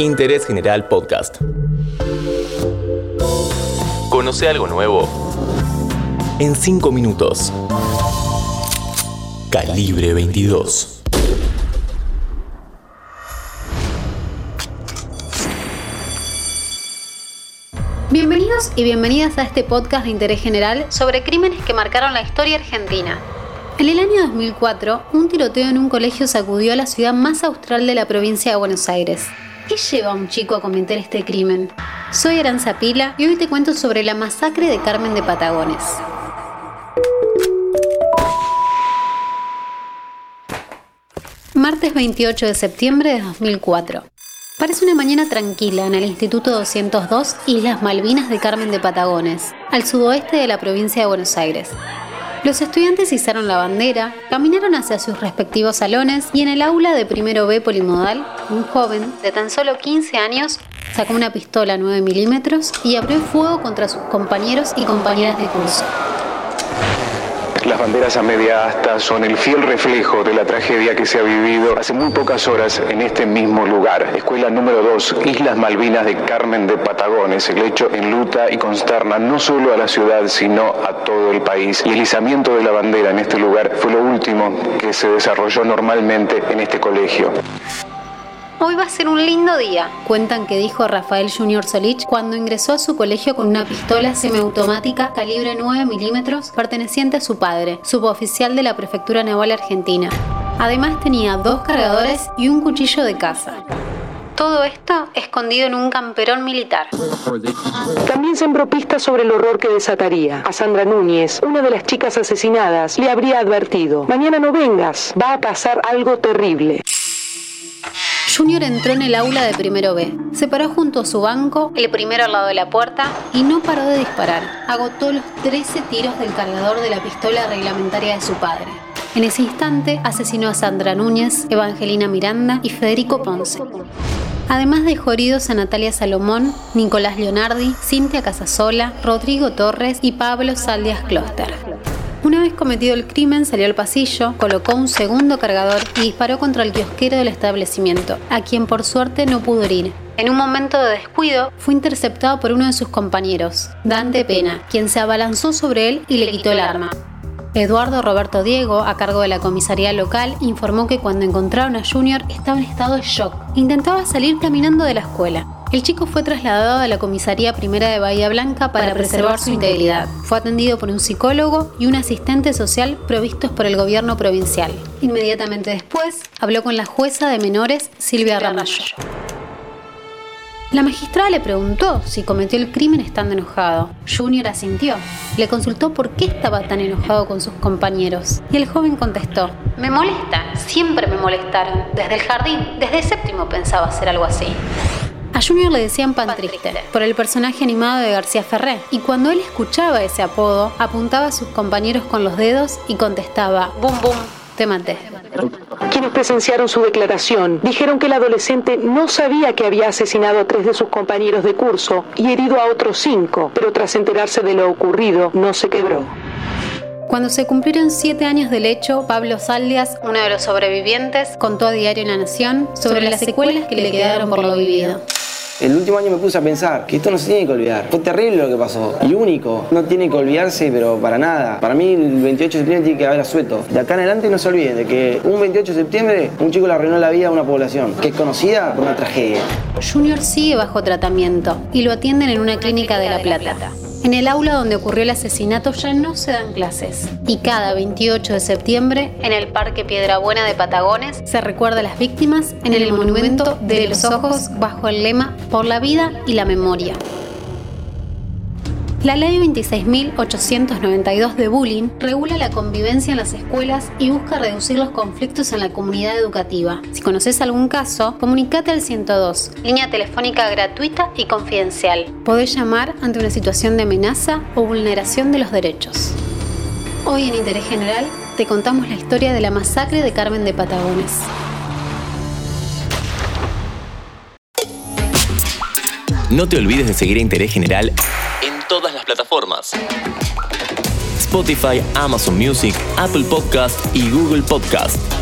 Interés General Podcast. Conoce algo nuevo en 5 minutos. Calibre 22. Bienvenidos y bienvenidas a este podcast de interés general sobre crímenes que marcaron la historia argentina. En el año 2004, un tiroteo en un colegio sacudió a la ciudad más austral de la provincia de Buenos Aires. ¿Qué lleva a un chico a cometer este crimen? Soy Aranza Pila y hoy te cuento sobre la masacre de Carmen de Patagones. Martes 28 de septiembre de 2004. Parece una mañana tranquila en el Instituto 202 Islas Malvinas de Carmen de Patagones, al sudoeste de la provincia de Buenos Aires. Los estudiantes izaron la bandera, caminaron hacia sus respectivos salones y en el aula de primero B polimodal, un joven de tan solo 15 años sacó una pistola 9 milímetros y abrió fuego contra sus compañeros y compañeras de curso. Las banderas a media asta son el fiel reflejo de la tragedia que se ha vivido hace muy pocas horas en este mismo lugar. Escuela número 2, Islas Malvinas de Carmen de Patagones. El hecho enluta y consterna no solo a la ciudad, sino a todo el país. Y el izamiento de la bandera en este lugar fue lo último que se desarrolló normalmente en este colegio. Hoy va a ser un lindo día, cuentan que dijo Rafael Junior Solich cuando ingresó a su colegio con una pistola semiautomática calibre 9 milímetros perteneciente a su padre, suboficial de la Prefectura Naval Argentina. Además tenía dos cargadores y un cuchillo de caza. Todo esto escondido en un camperón militar. También sembró pistas sobre el horror que desataría. A Sandra Núñez, una de las chicas asesinadas, le habría advertido, mañana no vengas, va a pasar algo terrible. Junior entró en el aula de primero B. Se paró junto a su banco, el primero al lado de la puerta, y no paró de disparar. Agotó los 13 tiros del cargador de la pistola reglamentaria de su padre. En ese instante asesinó a Sandra Núñez, Evangelina Miranda y Federico Ponce. Además dejó heridos a Natalia Salomón, Nicolás Leonardi, Cintia Casasola, Rodrigo Torres y Pablo Saldias Closter. Una vez cometido el crimen, salió al pasillo, colocó un segundo cargador y disparó contra el kiosquero del establecimiento, a quien por suerte no pudo herir. En un momento de descuido, fue interceptado por uno de sus compañeros, Dante Pena, quien se abalanzó sobre él y le quitó el arma. Eduardo Roberto Diego, a cargo de la comisaría local, informó que cuando encontraron a Junior estaba en estado de shock. Intentaba salir caminando de la escuela. El chico fue trasladado a la comisaría primera de Bahía Blanca para preservar su integridad. Fue atendido por un psicólogo y un asistente social provistos por el gobierno provincial. Inmediatamente después, habló con la jueza de menores, Silvia Ramallo. La magistrada le preguntó si cometió el crimen estando enojado. Junior asintió. Le consultó por qué estaba tan enojado con sus compañeros. Y el joven contestó, me molesta, siempre me molestaron. Desde el jardín, desde séptimo pensaba hacer algo así. A Junior le decían pan triste por el personaje animado de García Ferré, y cuando él escuchaba ese apodo, apuntaba a sus compañeros con los dedos y contestaba, bum bum, te maté. Quienes presenciaron su declaración dijeron que el adolescente no sabía que había asesinado a tres de sus compañeros de curso y herido a otros cinco, pero tras enterarse de lo ocurrido no se quebró. Cuando se cumplieron siete años del hecho, Pablo Saldias, uno de los sobrevivientes, contó a Diario La Nación sobre las secuelas que le quedaron por lo vivido. El último año me puse a pensar que esto no se tiene que olvidar. Fue terrible lo que pasó. Y único. No tiene que olvidarse, pero para nada. Para mí el 28 de septiembre tiene que haber asueto. De acá en adelante no se olviden de que un 28 de septiembre un chico le arruinó la vida a una población que es conocida por una tragedia. Junior sigue bajo tratamiento y lo atienden en una clínica de La Plata. En el aula donde ocurrió el asesinato ya no se dan clases y cada 28 de septiembre en el Parque Piedrabuena de Patagones se recuerda a las víctimas en el monumento de los ojos bajo el lema Por la vida y la memoria. La Ley 26.892 de Bullying regula la convivencia en las escuelas y busca reducir los conflictos en la comunidad educativa. Si conoces algún caso, comunícate al 102, línea telefónica gratuita y confidencial. Podés llamar ante una situación de amenaza o vulneración de los derechos. Hoy en Interés General te contamos la historia de la masacre de Carmen de Patagones. No te olvides de seguir a Interés General en todas las plataformas. Spotify, Amazon Music, Apple Podcast y Google Podcast.